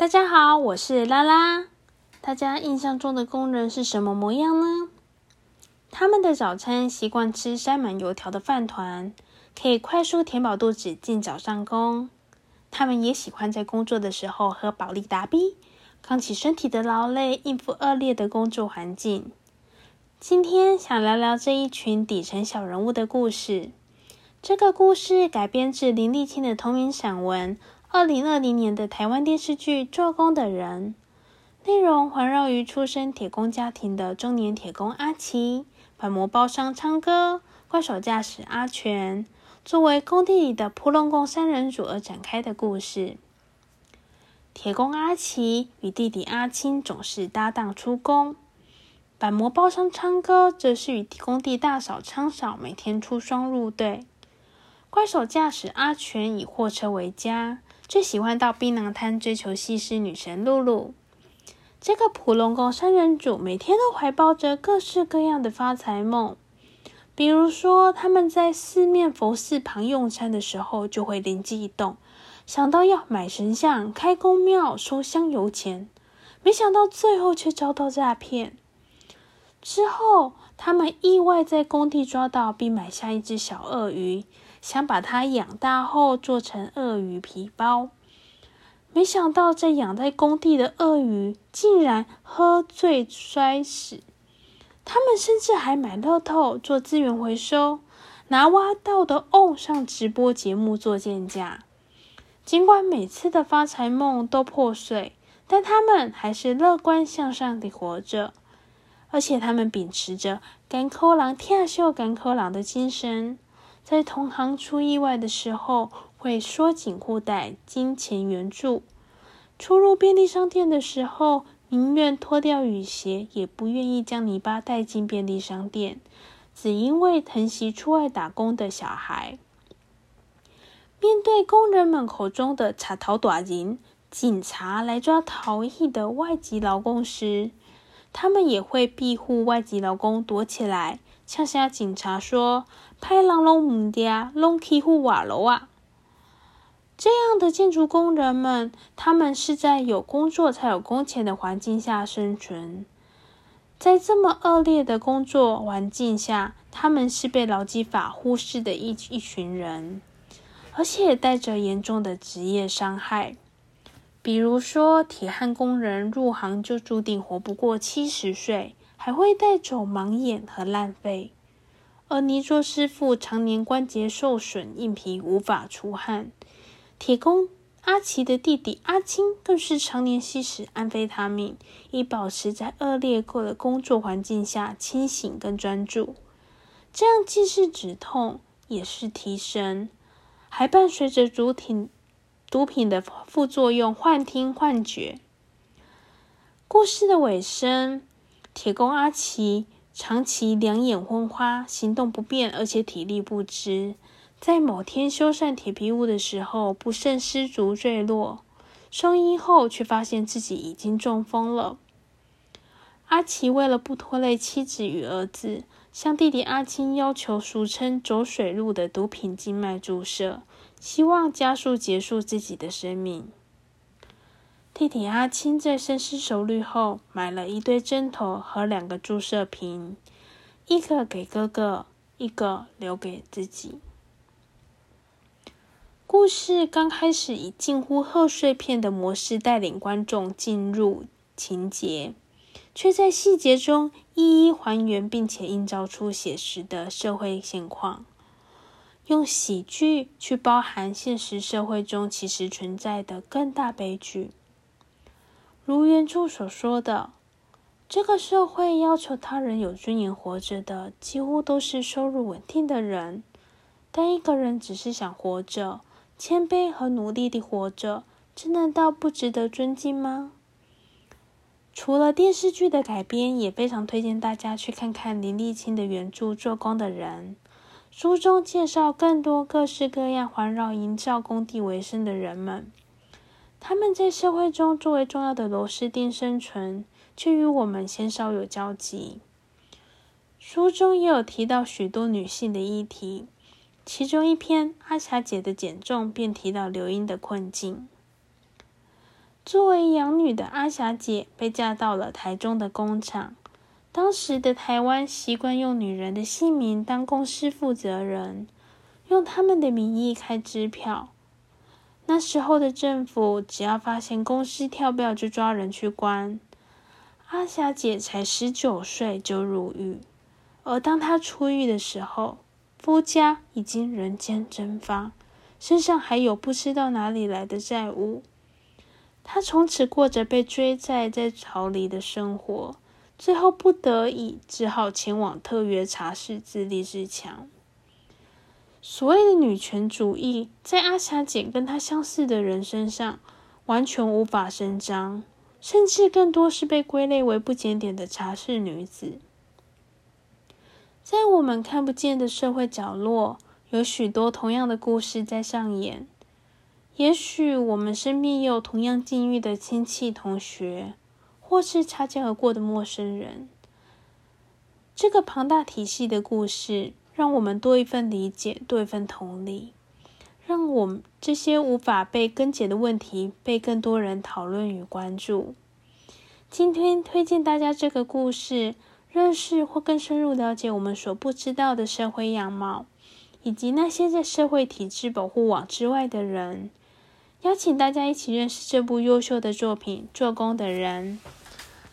大家好，我是拉拉。大家印象中的工人是什么模样呢？他们的早餐习惯吃塞满油条的饭团，可以快速填饱肚子，尽早上工。他们也喜欢在工作的时候喝保利达 B，扛起身体的劳累，应付恶劣的工作环境。今天想聊聊这一群底层小人物的故事。这个故事改编自林立清的同名散文。二零二零年的台湾电视剧《做工的人》，内容环绕于出身铁工家庭的中年铁工阿奇、板模包商昌哥、怪手驾驶阿全，作为工地里的扑龙工三人组而展开的故事。铁工阿奇与弟弟阿青总是搭档出工，板模包商昌哥则是与工地大嫂昌嫂每天出双入对。怪手驾驶阿全以货车为家。最喜欢到槟榔摊追求西施女神露露。这个普龙宫三人组每天都怀抱着各式各样的发财梦。比如说，他们在四面佛寺旁用餐的时候，就会灵机一动，想到要买神像、开公庙、收香油钱。没想到最后却遭到诈骗。之后，他们意外在工地抓到并买下一只小鳄鱼。想把它养大后做成鳄鱼皮包，没想到在养在工地的鳄鱼竟然喝醉摔死。他们甚至还买乐透做资源回收，拿挖到的瓮上直播节目做贱价。尽管每次的发财梦都破碎，但他们还是乐观向上的活着，而且他们秉持着“赶口狼跳秀赶口狼”的精神。在同行出意外的时候，会缩紧裤带，金钱援助；出入便利商店的时候，宁愿脱掉雨鞋，也不愿意将泥巴带进便利商店，只因为疼惜出外打工的小孩。面对工人们口中的“查逃短人”，警察来抓逃逸的外籍劳工时，他们也会庇护外籍劳工躲起来。呛下警察说：“派人拢唔嗲，拢欺负瓦楼啊！”这样的建筑工人们，他们是在有工作才有工钱的环境下生存。在这么恶劣的工作环境下，他们是被劳基法忽视的一一群人，而且带着严重的职业伤害。比如说，铁焊工人入行就注定活不过七十岁。还会带走盲眼和烂肺，而泥作师傅常年关节受损，硬皮无法出汗。铁工阿奇的弟弟阿青更是常年吸食安非他命，以保持在恶劣过的工作环境下清醒跟专注。这样既是止痛，也是提神，还伴随着毒品毒品的副作用，幻听幻觉。故事的尾声。铁工阿奇长期两眼昏花，行动不便，而且体力不支。在某天修缮铁皮屋的时候，不慎失足坠落，送医后却发现自己已经中风了。阿奇为了不拖累妻子与儿子，向弟弟阿青要求俗称“走水路”的毒品静脉注射，希望加速结束自己的生命。弟弟阿青在深思熟虑后，买了一堆针头和两个注射瓶，一个给哥哥，一个留给自己。故事刚开始以近乎贺岁片的模式带领观众进入情节，却在细节中一一还原，并且映照出写实的社会现况，用喜剧去包含现实社会中其实存在的更大悲剧。如原著所说的，这个社会要求他人有尊严活着的，几乎都是收入稳定的人。但一个人只是想活着，谦卑和努力地活着，这难道不值得尊敬吗？除了电视剧的改编，也非常推荐大家去看看林立清的原著《做工的人》。书中介绍更多各式各样环绕营造工地为生的人们。他们在社会中作为重要的螺丝钉生存，却与我们鲜少有交集。书中也有提到许多女性的议题，其中一篇《阿霞姐的减重》便提到刘英的困境。作为养女的阿霞姐被嫁到了台中的工厂。当时的台湾习惯用女人的姓名当公司负责人，用他们的名义开支票。那时候的政府只要发现公司跳票，就抓人去关。阿霞姐才十九岁就入狱，而当她出狱的时候，夫家已经人间蒸发，身上还有不知道哪里来的债务。她从此过着被追债、在逃离的生活。最后不得已，只好前往特约茶室自立自强。所谓的女权主义，在阿霞姐跟她相似的人身上完全无法伸张，甚至更多是被归类为不检点的茶室女子。在我们看不见的社会角落，有许多同样的故事在上演。也许我们身边也有同样境遇的亲戚、同学。或是擦肩而过的陌生人，这个庞大体系的故事，让我们多一份理解，多一份同理，让我们这些无法被根解的问题被更多人讨论与关注。今天推荐大家这个故事，认识或更深入了解我们所不知道的社会样貌，以及那些在社会体制保护网之外的人。邀请大家一起认识这部优秀的作品《做工的人》。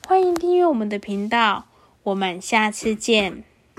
欢迎订阅我们的频道，我们下次见。